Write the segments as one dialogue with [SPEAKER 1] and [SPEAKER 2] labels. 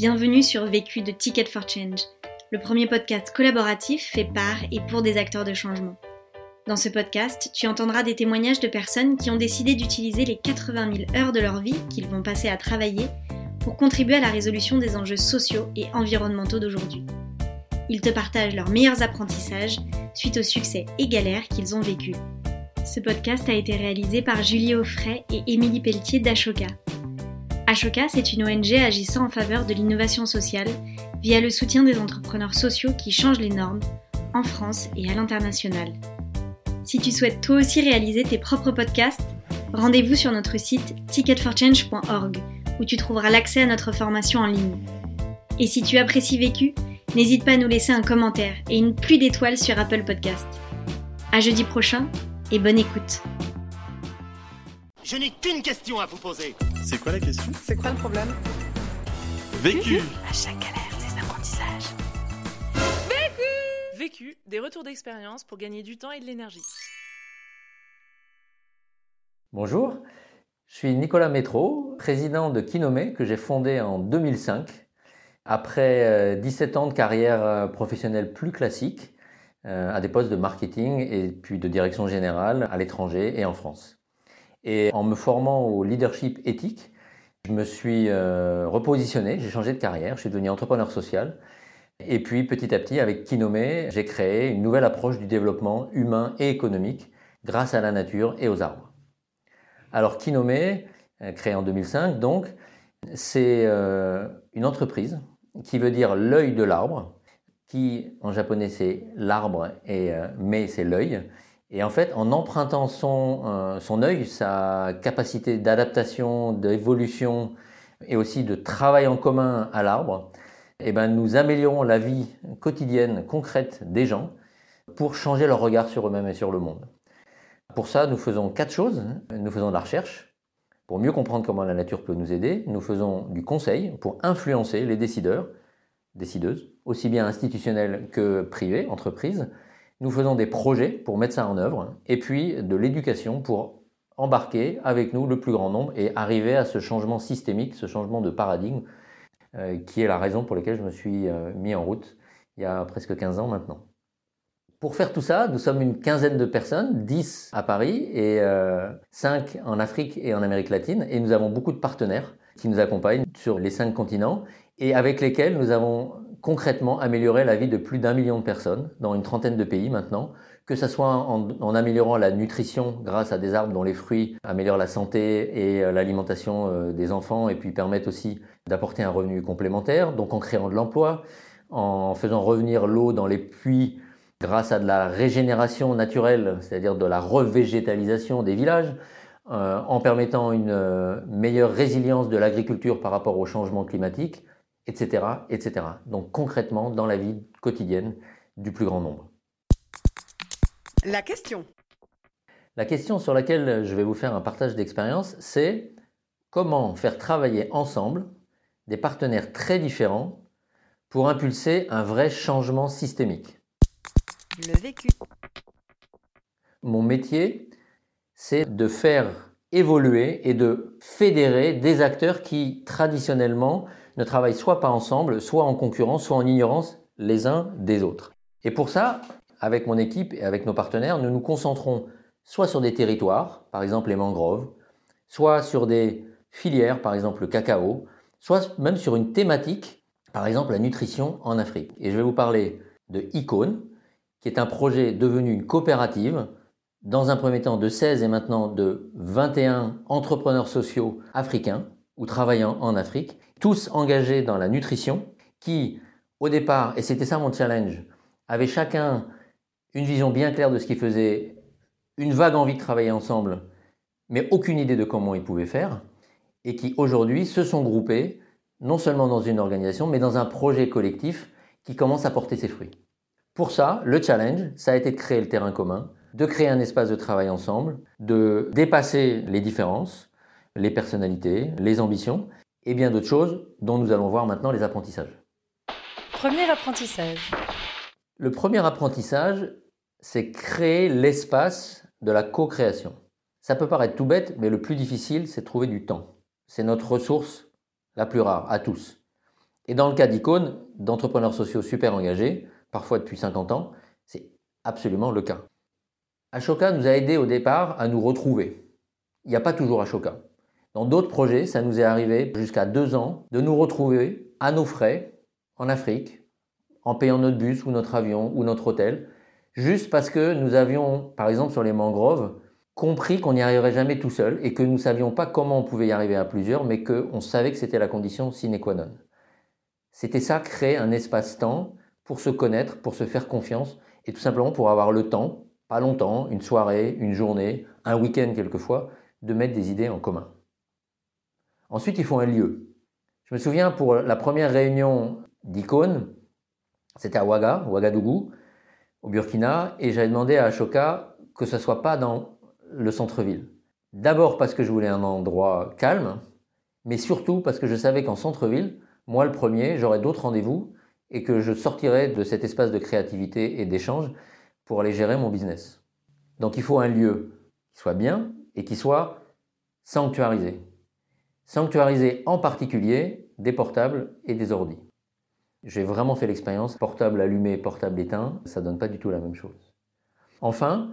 [SPEAKER 1] Bienvenue sur Vécu de Ticket for Change, le premier podcast collaboratif fait par et pour des acteurs de changement. Dans ce podcast, tu entendras des témoignages de personnes qui ont décidé d'utiliser les 80 000 heures de leur vie qu'ils vont passer à travailler pour contribuer à la résolution des enjeux sociaux et environnementaux d'aujourd'hui. Ils te partagent leurs meilleurs apprentissages suite aux succès et galères qu'ils ont vécus. Ce podcast a été réalisé par Julie Offray et Émilie Pelletier d'Ashoka. Ashoka, c'est une ONG agissant en faveur de l'innovation sociale via le soutien des entrepreneurs sociaux qui changent les normes en France et à l'international. Si tu souhaites toi aussi réaliser tes propres podcasts, rendez-vous sur notre site ticketforchange.org où tu trouveras l'accès à notre formation en ligne. Et si tu apprécies Vécu, N'hésite pas à nous laisser un commentaire et une pluie d'étoiles sur Apple Podcast. À jeudi prochain et bonne écoute.
[SPEAKER 2] Je n'ai qu'une question à vous poser.
[SPEAKER 3] C'est quoi la question?
[SPEAKER 4] C'est quoi le problème?
[SPEAKER 3] Vécu
[SPEAKER 4] À chaque galère, des apprentissages.
[SPEAKER 5] Vécu Vécu, des retours d'expérience pour gagner du temps et de l'énergie.
[SPEAKER 6] Bonjour, je suis Nicolas Métro, président de Kinomé que j'ai fondé en 2005 après 17 euh, ans de carrière euh, professionnelle plus classique, euh, à des postes de marketing et puis de direction générale à l'étranger et en France. Et en me formant au leadership éthique, je me suis repositionné, j'ai changé de carrière, je suis devenu entrepreneur social. Et puis petit à petit, avec Kinomé, j'ai créé une nouvelle approche du développement humain et économique grâce à la nature et aux arbres. Alors Kinomé, créé en 2005, donc, c'est une entreprise qui veut dire l'œil de l'arbre, qui en japonais c'est l'arbre et euh, mais c'est l'œil. Et en fait, en empruntant son, euh, son œil, sa capacité d'adaptation, d'évolution et aussi de travail en commun à l'arbre, eh ben, nous améliorons la vie quotidienne, concrète des gens pour changer leur regard sur eux-mêmes et sur le monde. Pour ça, nous faisons quatre choses. Nous faisons de la recherche, pour mieux comprendre comment la nature peut nous aider, nous faisons du conseil pour influencer les décideurs, décideuses, aussi bien institutionnels que privés, entreprises. Nous faisons des projets pour mettre ça en œuvre, et puis de l'éducation pour embarquer avec nous le plus grand nombre et arriver à ce changement systémique, ce changement de paradigme, euh, qui est la raison pour laquelle je me suis euh, mis en route il y a presque 15 ans maintenant. Pour faire tout ça, nous sommes une quinzaine de personnes, 10 à Paris et 5 euh, en Afrique et en Amérique latine. Et nous avons beaucoup de partenaires qui nous accompagnent sur les cinq continents et avec lesquels nous avons concrètement amélioré la vie de plus d'un million de personnes dans une trentaine de pays maintenant, que ce soit en, améliorant la nutrition grâce à des arbres dont les fruits améliorent la santé et euh, l'alimentation euh, des enfants et puis permettent aussi d'apporter un revenu complémentaire, donc en créant de l'emploi, en faisant revenir l'eau dans les puits grâce à de la régénération naturelle, c'est-à-dire de la revégétalisation des villages, euh, en permettant une meilleure résilience de l'agriculture par rapport au changement climatique, etc., etc. Donc concrètement dans la vie quotidienne du plus grand nombre.
[SPEAKER 4] La question.
[SPEAKER 6] La question sur laquelle je vais vous faire un partage d'expérience, c'est comment faire travailler ensemble des partenaires très différents pour impulser un vrai changement systémique.
[SPEAKER 4] Le vécu.
[SPEAKER 6] Mon métier, c'est de faire évoluer et de fédérer des acteurs qui traditionnellement ne travaillent soit pas ensemble, soit en concurrence, soit en ignorance les uns des autres. Et pour ça, avec mon équipe et avec nos partenaires, nous nous concentrons soit sur des territoires, par exemple les mangroves, soit sur des filières, par exemple le cacao, soit même sur une thématique, par exemple la nutrition en Afrique. Et je vais vous parler de Icône, qui est un projet devenu une coopérative, dans un premier temps de 16 et maintenant de 21 entrepreneurs sociaux africains ou travaillant en Afrique, tous engagés dans la nutrition, qui au départ, et c'était ça mon challenge, avaient chacun une vision bien claire de ce qu'ils faisaient, une vague envie de travailler ensemble, mais aucune idée de comment ils pouvaient faire, et qui aujourd'hui se sont groupés, non seulement dans une organisation, mais dans un projet collectif qui commence à porter ses fruits. Pour ça, le challenge, ça a été de créer le terrain commun, de créer un espace de travail ensemble, de dépasser les différences, les personnalités, les ambitions et bien d'autres choses dont nous allons voir maintenant les apprentissages.
[SPEAKER 5] Premier apprentissage.
[SPEAKER 6] Le premier apprentissage, c'est créer l'espace de la co-création. Ça peut paraître tout bête, mais le plus difficile, c'est trouver du temps. C'est notre ressource la plus rare à tous. Et dans le cas d'Icône, d'entrepreneurs sociaux super engagés, parfois depuis 50 ans, c'est absolument le cas. Ashoka nous a aidés au départ à nous retrouver. Il n'y a pas toujours Ashoka. Dans d'autres projets, ça nous est arrivé jusqu'à deux ans de nous retrouver à nos frais en Afrique, en payant notre bus ou notre avion ou notre hôtel, juste parce que nous avions, par exemple sur les mangroves, compris qu'on n'y arriverait jamais tout seul et que nous ne savions pas comment on pouvait y arriver à plusieurs, mais qu'on savait que c'était la condition sine qua non. C'était ça, créer un espace-temps pour se connaître, pour se faire confiance et tout simplement pour avoir le temps, pas longtemps, une soirée, une journée, un week-end quelquefois, de mettre des idées en commun. Ensuite, il faut un lieu. Je me souviens pour la première réunion d'Icône, c'était à Ouaga, Ouagadougou, au Burkina, et j'avais demandé à Ashoka que ce soit pas dans le centre-ville. D'abord parce que je voulais un endroit calme, mais surtout parce que je savais qu'en centre-ville, moi le premier, j'aurais d'autres rendez-vous et que je sortirais de cet espace de créativité et d'échange pour aller gérer mon business. Donc il faut un lieu qui soit bien et qui soit sanctuarisé. Sanctuarisé en particulier des portables et des ordis. J'ai vraiment fait l'expérience, portable allumé, portable éteint, ça donne pas du tout la même chose. Enfin,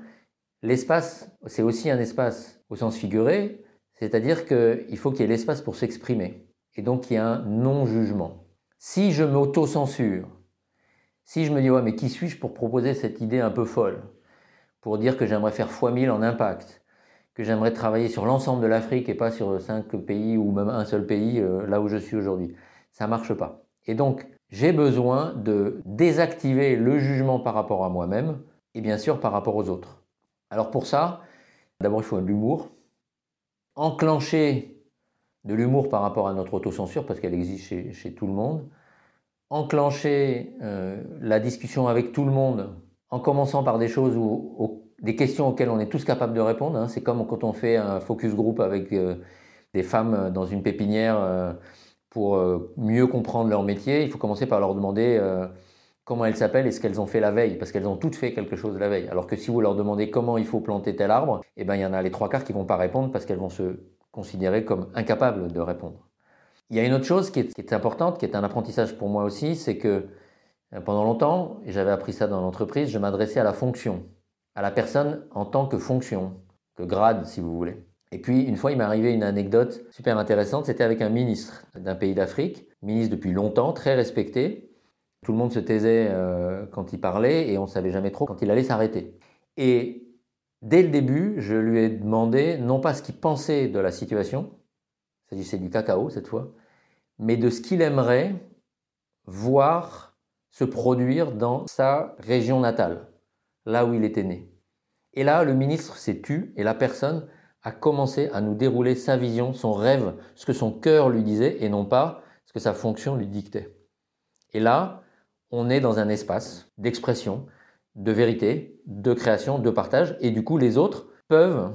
[SPEAKER 6] l'espace, c'est aussi un espace au sens figuré, c'est-à-dire qu'il faut qu'il y ait l'espace pour s'exprimer. Et donc il y a un non-jugement. Si je m'auto-censure, si je me dis mais qui suis-je pour proposer cette idée un peu folle, pour dire que j'aimerais faire x 1000 en impact, que j'aimerais travailler sur l'ensemble de l'Afrique et pas sur cinq pays ou même un seul pays euh, là où je suis aujourd'hui, ça marche pas. Et donc j'ai besoin de désactiver le jugement par rapport à moi-même et bien sûr par rapport aux autres. Alors pour ça, d'abord il faut de l'humour, enclencher de l'humour par rapport à notre autocensure, parce qu'elle existe chez, tout le monde, enclencher euh, la discussion avec tout le monde, en commençant par des choses ou des questions auxquelles on est tous capables de répondre. Hein. C'est comme quand on fait un focus group avec euh, des femmes dans une pépinière euh, pour mieux comprendre leur métier. Il faut commencer par leur demander comment elles s'appellent et ce qu'elles ont fait la veille, parce qu'elles ont toutes fait quelque chose la veille. Alors que si vous leur demandez comment il faut planter tel arbre, eh ben il y en a les trois quarts qui vont pas répondre parce qu'elles vont se considéré comme incapable de répondre. Il y a une autre chose qui est, importante, qui est un apprentissage pour moi aussi, c'est que euh, pendant longtemps, et j'avais appris ça dans l'entreprise, je m'adressais à la fonction, à la personne en tant que fonction, que grade si vous voulez. Et puis une fois, il m'est arrivé une anecdote super intéressante, c'était avec un ministre d'un pays d'Afrique, ministre depuis longtemps, très respecté. Tout le monde se taisait euh, quand il parlait et on ne savait jamais trop quand il allait s'arrêter. Et Dès le début, je lui ai demandé non pas ce qu'il pensait de la situation, il s'agissait du cacao cette fois, mais de ce qu'il aimerait voir se produire dans sa région natale, là où il était né. Et là, le ministre s'est tu et la personne a commencé à nous dérouler sa vision, son rêve, ce que son cœur lui disait et non pas ce que sa fonction lui dictait. Et là, on est dans un espace d'expression, de vérité, de création, de partage. Et du coup, les autres peuvent,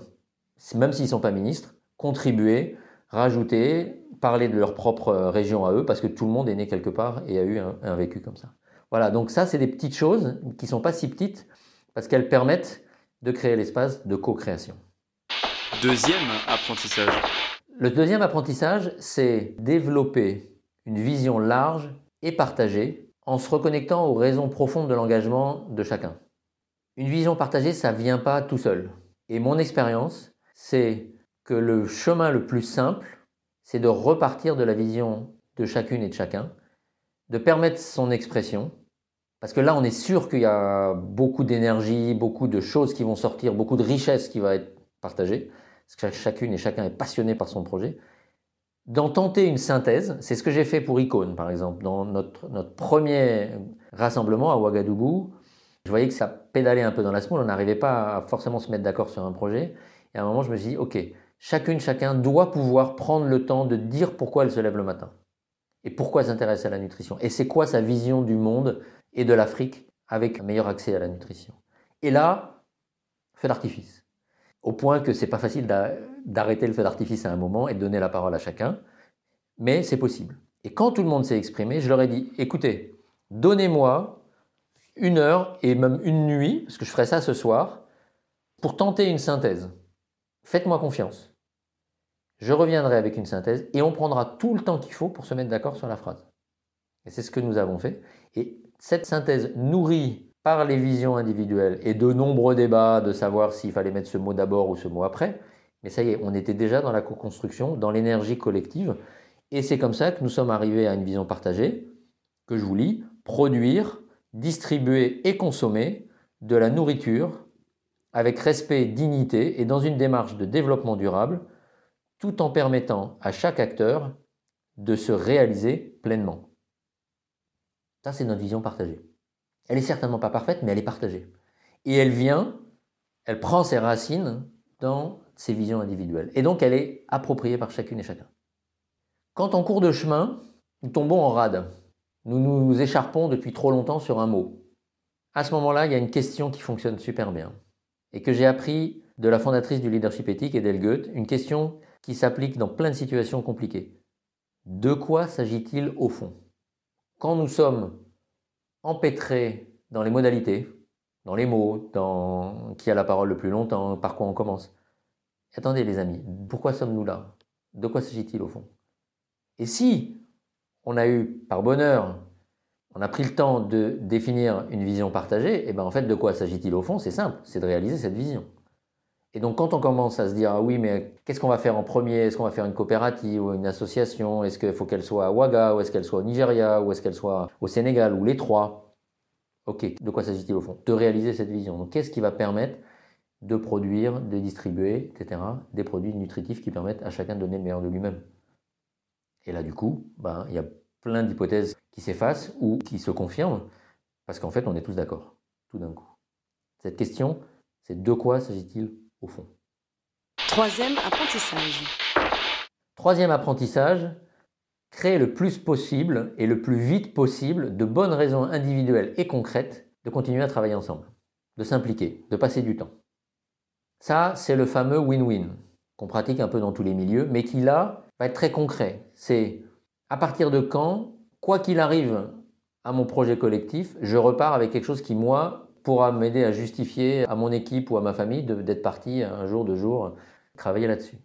[SPEAKER 6] même s'ils ne sont pas ministres, contribuer, rajouter, parler de leur propre région à eux, parce que tout le monde est né quelque part et a eu un, vécu comme ça. Voilà, donc ça, c'est des petites choses qui ne sont pas si petites, parce qu'elles permettent de créer l'espace de co-création.
[SPEAKER 3] Deuxième apprentissage.
[SPEAKER 6] Le deuxième apprentissage, c'est développer une vision large et partagée en se reconnectant aux raisons profondes de l'engagement de chacun. Une vision partagée, ça ne vient pas tout seul. Et mon expérience, c'est que le chemin le plus simple, c'est de repartir de la vision de chacune et de chacun, de permettre son expression, parce que là, on est sûr qu'il y a beaucoup d'énergie, beaucoup de choses qui vont sortir, beaucoup de richesses qui vont être partagées, parce que chacune et chacun est passionné par son projet d'en tenter une synthèse. C'est ce que j'ai fait pour Icône, par exemple. Dans notre, notre premier rassemblement à Ouagadougou, je voyais que ça pédalait un peu dans la smoule, on n'arrivait pas à forcément se mettre d'accord sur un projet. Et à un moment, je me suis dit, OK, chacune, chacun doit pouvoir prendre le temps de dire pourquoi elle se lève le matin. Et pourquoi s'intéresse à la nutrition. Et c'est quoi sa vision du monde et de l'Afrique avec un meilleur accès à la nutrition? Et là, feu d'artifice au point que c'est pas facile d'arrêter le feu d'artifice à un moment et de donner la parole à chacun, mais c'est possible. Et quand tout le monde s'est exprimé, je leur ai dit, écoutez, donnez-moi une heure et même une nuit, parce que je ferai ça ce soir, pour tenter une synthèse. Faites-moi confiance. Je reviendrai avec une synthèse et on prendra tout le temps qu'il faut pour se mettre d'accord sur la phrase. Et c'est ce que nous avons fait. Et cette synthèse nourrie par les visions individuelles et de nombreux débats de savoir s'il fallait mettre ce mot d'abord ou ce mot après, mais ça y est, on était déjà dans la co-construction, dans l'énergie collective. Et c'est comme ça que nous sommes arrivés à une vision partagée, que je vous lis, produire, distribuer et consommer de la nourriture avec respect, dignité et dans une démarche de développement durable, tout en permettant à chaque acteur de se réaliser pleinement. Ça, c'est notre vision partagée. Elle est certainement pas parfaite, mais elle est partagée. Et elle vient, elle prend ses racines dans ses visions individuelles. Et donc, elle est appropriée par chacune et chacun. Quand en cours de chemin, nous tombons en rade, nous nous écharpons depuis trop longtemps sur un mot. À ce moment-là, il y a une question qui fonctionne super bien et que j'ai appris de la fondatrice du leadership éthique, Edel Goethe, une question qui s'applique dans plein de situations compliquées. De quoi s'agit-il au fond? Quand nous sommes empêtrés dans les modalités, dans les mots, dans qui a la parole le plus longtemps, par quoi on commence? Attendez les amis, pourquoi sommes-nous là? De quoi s'agit-il au fond? Et si on a eu, par bonheur, on a pris le temps de définir une vision partagée, et eh bien en fait, de quoi s'agit-il au fond? C'est simple, c'est de réaliser cette vision. Et donc quand on commence à se dire, ah oui, mais qu'est-ce qu'on va faire en premier? Est-ce qu'on va faire une coopérative ou une association? Est-ce qu'il faut qu'elle soit à Ouaga ou est-ce qu'elle soit au Nigeria ou est-ce qu'elle soit au Sénégal? Ou les trois? Ok, de quoi s'agit-il au fond? De réaliser cette vision. Donc qu'est-ce qui va permettre de produire, de distribuer, etc., des produits nutritifs qui permettent à chacun de donner le meilleur de lui-même? Et là, du coup, ben, il y a plein d'hypothèses qui s'effacent ou qui se confirment, parce qu'en fait, on est tous d'accord, tout d'un coup. Cette question, c'est de quoi s'agit-il au fond
[SPEAKER 4] Troisième apprentissage.
[SPEAKER 6] Troisième apprentissage, créer le plus possible et le plus vite possible de bonnes raisons individuelles et concrètes de continuer à travailler ensemble, de s'impliquer, de passer du temps. Ça, c'est le fameux win-win qu'on pratique un peu dans tous les milieux, mais qui là va être très concret. C'est à partir de quand, quoi qu'il arrive à mon projet collectif, je repars avec quelque chose qui, moi, pourra m'aider à justifier à mon équipe ou à ma famille d'être parti un jour, deux jours, travailler là-dessus.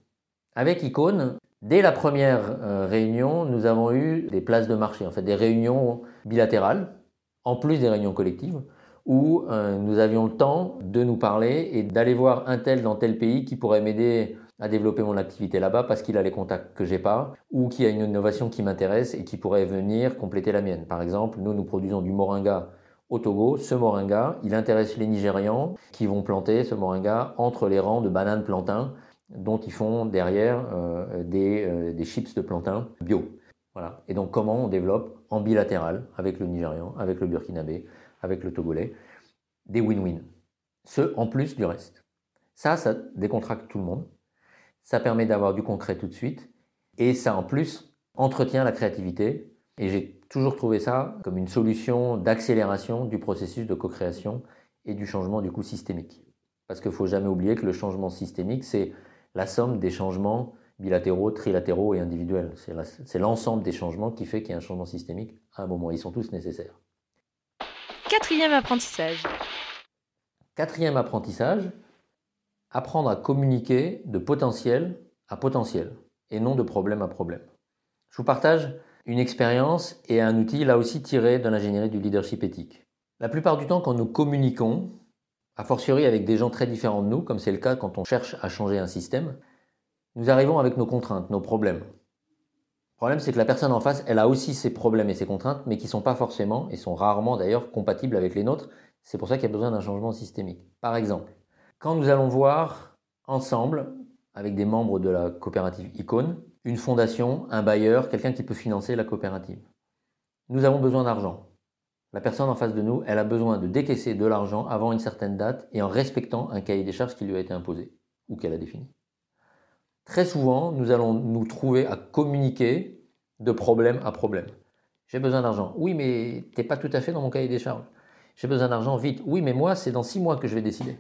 [SPEAKER 6] Avec Icône, dès la première euh, réunion, nous avons eu des places de marché, en fait des réunions bilatérales, en plus des réunions collectives, où euh, nous avions le temps de nous parler et d'aller voir un tel dans tel pays qui pourrait m'aider à développer mon activité là-bas parce qu'il a les contacts que j'ai pas ou qui a une innovation qui m'intéresse et qui pourrait venir compléter la mienne. Par exemple, nous nous produisons du moringa au Togo. Ce moringa, il intéresse les Nigérians qui vont planter ce moringa entre les rangs de bananes plantains dont ils font derrière euh, des, euh, des, chips de plantain bio. Voilà. Et donc comment on développe en bilatéral avec le Nigérian, avec le Burkinabé, avec le Togolais, des win-win. Ce en plus du reste. Ça, ça décontracte tout le monde. Ça permet d'avoir du concret tout de suite. Et ça, en plus, entretient la créativité. Et j'ai toujours trouvé ça comme une solution d'accélération du processus de co-création et du changement du coup systémique. Parce qu'il ne faut jamais oublier que le changement systémique, c'est la somme des changements bilatéraux, trilatéraux et individuels. C'est l'ensemble des changements qui fait qu'il y a un changement systémique à un moment. Ils sont tous nécessaires.
[SPEAKER 5] Quatrième apprentissage.
[SPEAKER 6] Quatrième apprentissage, apprendre à communiquer de potentiel à potentiel et non de problème à problème. Je vous partage une expérience et un outil là aussi tiré de l'ingénierie du leadership éthique. La plupart du temps, quand nous communiquons, a fortiori avec des gens très différents de nous, comme c'est le cas quand on cherche à changer un système, nous arrivons avec nos contraintes, nos problèmes. Le problème, c'est que la personne en face, elle a aussi ses problèmes et ses contraintes, mais qui ne sont pas forcément, et sont rarement d'ailleurs, compatibles avec les nôtres. C'est pour ça qu'il y a besoin d'un changement systémique. Par exemple, quand nous allons voir ensemble, avec des membres de la coopérative Icône, une fondation, un bailleur, quelqu'un qui peut financer la coopérative. Nous avons besoin d'argent. La personne en face de nous, elle a besoin de décaisser de l'argent avant une certaine date et en respectant un cahier des charges qui lui a été imposé ou qu'elle a défini. Très souvent, nous allons nous trouver à communiquer de problème à problème. J'ai besoin d'argent. Oui, mais t'es pas tout à fait dans mon cahier des charges. J'ai besoin d'argent vite. Oui, mais moi, c'est dans six mois que je vais décider.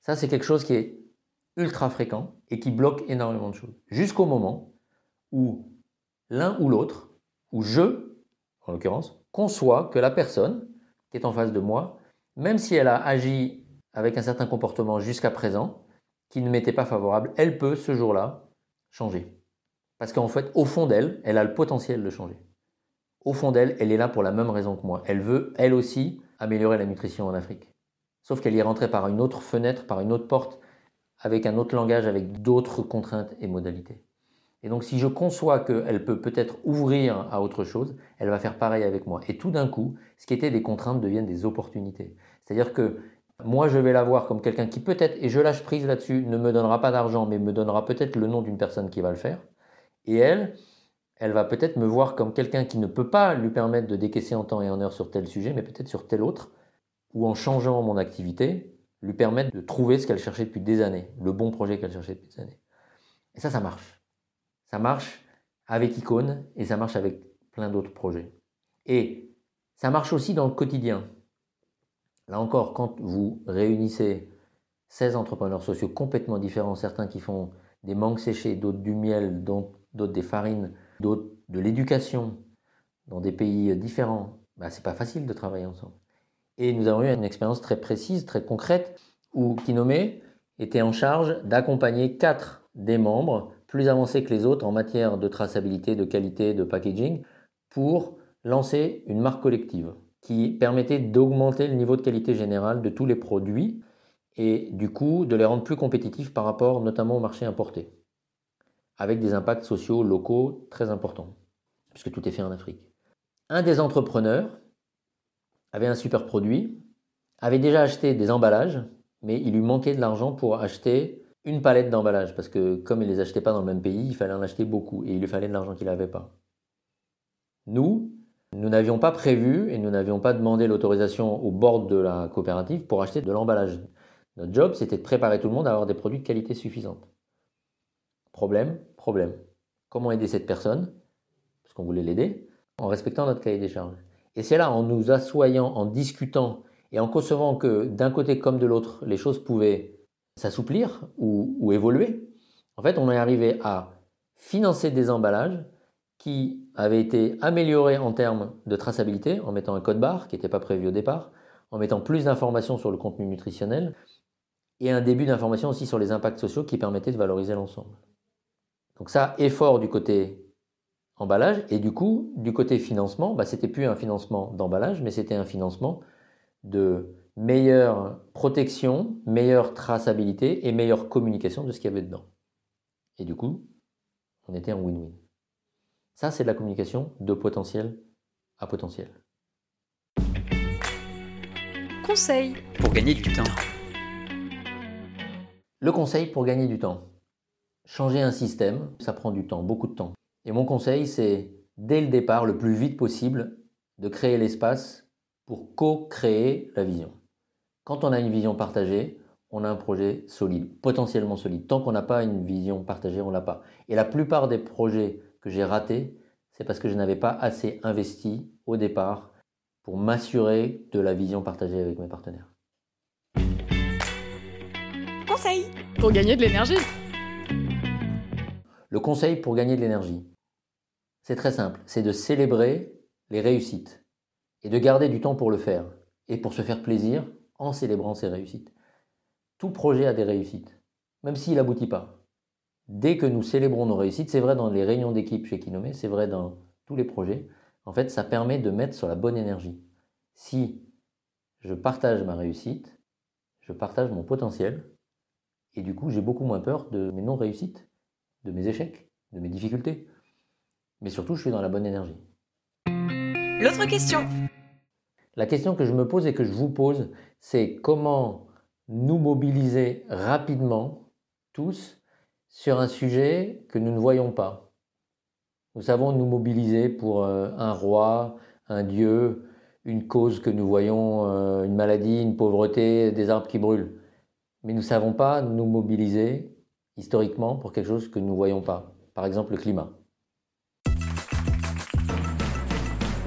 [SPEAKER 6] Ça, c'est quelque chose qui est ultra fréquent et qui bloque énormément de choses. Jusqu'au moment où l'un ou l'autre, ou je, en l'occurrence, conçoit que la personne qui est en face de moi, même si elle a agi avec un certain comportement jusqu'à présent, qui ne m'était pas favorable, elle peut ce jour-là changer. Parce qu'en fait, au fond d'elle, elle a le potentiel de changer. au fond d'elle, elle est là pour la même raison que moi. Elle veut, elle aussi, améliorer la nutrition en Afrique. Sauf qu'elle y est rentrée par une autre fenêtre, par une autre porte, avec un autre langage, avec d'autres contraintes et modalités. Et donc si je conçois qu'elle peut peut-être ouvrir à autre chose, elle va faire pareil avec moi. Et tout d'un coup, ce qui était des contraintes deviennent des opportunités. C'est-à-dire que moi, je vais la voir comme quelqu'un qui peut-être, et je lâche prise là-dessus, ne me donnera pas d'argent, mais me donnera peut-être le nom d'une personne qui va le faire. Et elle, elle va peut-être me voir comme quelqu'un qui ne peut pas lui permettre de décaisser en temps et en heure sur tel sujet, mais peut-être sur tel autre, ou en changeant mon activité, lui permettre de trouver ce qu'elle cherchait depuis des années, le bon projet qu'elle cherchait depuis des années. Et ça, ça marche. Ça marche avec Icône et ça marche avec plein d'autres projets. Et ça marche aussi dans le quotidien. Là encore, quand vous réunissez 16 entrepreneurs sociaux complètement différents, certains qui font des mangues séchées, d'autres du miel, d'autres des farines, d'autres de l'éducation, dans des pays différents, bah, c'est pas facile de travailler ensemble. Et nous avons eu une expérience très précise, très concrète, où Kinome était en charge d'accompagner quatre des membres plus avancés que les autres en matière de traçabilité, de qualité, de packaging, pour lancer une marque collective qui permettait d'augmenter le niveau de qualité général de tous les produits et du coup de les rendre plus compétitifs par rapport notamment au marché importé, avec des impacts sociaux locaux très importants, puisque tout est fait en Afrique. Un des entrepreneurs avait un super produit, avait déjà acheté des emballages, mais il lui manquait de l'argent pour acheter une palette d'emballages, parce que comme il ne les achetait pas dans le même pays, il fallait en acheter beaucoup, et il lui fallait de l'argent qu'il n'avait pas. Nous, nous n'avions pas prévu et nous n'avions pas demandé l'autorisation au bord de la coopérative pour acheter de l'emballage. Notre job, c'était de préparer tout le monde à avoir des produits de qualité suffisante. Problème, problème. Comment aider cette personne? Parce qu'on voulait l'aider, en respectant notre cahier des charges. Et c'est là, en nous assoyant, en discutant et en concevant que d'un côté comme de l'autre, les choses pouvaient s'assouplir ou, évoluer, en fait, on est arrivé à financer des emballages qui avaient été améliorés en termes de traçabilité, en mettant un code barre qui n'était pas prévu au départ, en mettant plus d'informations sur le contenu nutritionnel, et un début d'information aussi sur les impacts sociaux qui permettaient de valoriser l'ensemble. Donc ça, effort du côté emballage. Et du coup, du côté financement, bah, c'était plus un financement d'emballage, mais c'était un financement de meilleure protection, meilleure traçabilité et meilleure communication de ce qu'il y avait dedans. Et du coup, on était en win-win. Ça, c'est de la communication de potentiel à potentiel.
[SPEAKER 5] Conseil
[SPEAKER 3] pour gagner du temps.
[SPEAKER 6] Le conseil pour gagner du temps. Changer un système, ça prend du temps, beaucoup de temps. Et mon conseil, c'est dès le départ, le plus vite possible, de créer l'espace pour co-créer la vision. Quand on a une vision partagée, on a un projet solide, potentiellement solide. Tant qu'on n'a pas une vision partagée, on l'a pas. Et la plupart des projets que j'ai ratés, c'est parce que je n'avais pas assez investi au départ pour m'assurer de la vision partagée avec mes partenaires.
[SPEAKER 5] Conseil pour gagner de l'énergie.
[SPEAKER 6] Le conseil pour gagner de l'énergie. C'est très simple, c'est de célébrer les réussites et de garder du temps pour le faire et pour se faire plaisir en célébrant ces réussites. Tout projet a des réussites, même s'il n'aboutit pas. Dès que nous célébrons nos réussites, c'est vrai dans les réunions d'équipe chez Kinome, c'est vrai dans tous les projets, en fait, ça permet de mettre sur la bonne énergie. Si je partage ma réussite, je partage mon potentiel, et du coup, j'ai beaucoup moins peur de mes non-réussites, de mes échecs, de mes difficultés mais surtout je suis dans la bonne énergie.
[SPEAKER 5] L'autre question.
[SPEAKER 6] La question que je me pose et que je vous pose, c'est comment nous mobiliser rapidement, tous, sur un sujet que nous ne voyons pas. Nous savons nous mobiliser pour euh, un roi, un dieu, une cause que nous voyons, euh, une maladie, une pauvreté, des arbres qui brûlent. Mais nous ne savons pas nous mobiliser historiquement pour quelque chose que nous ne voyons pas. Par exemple le climat.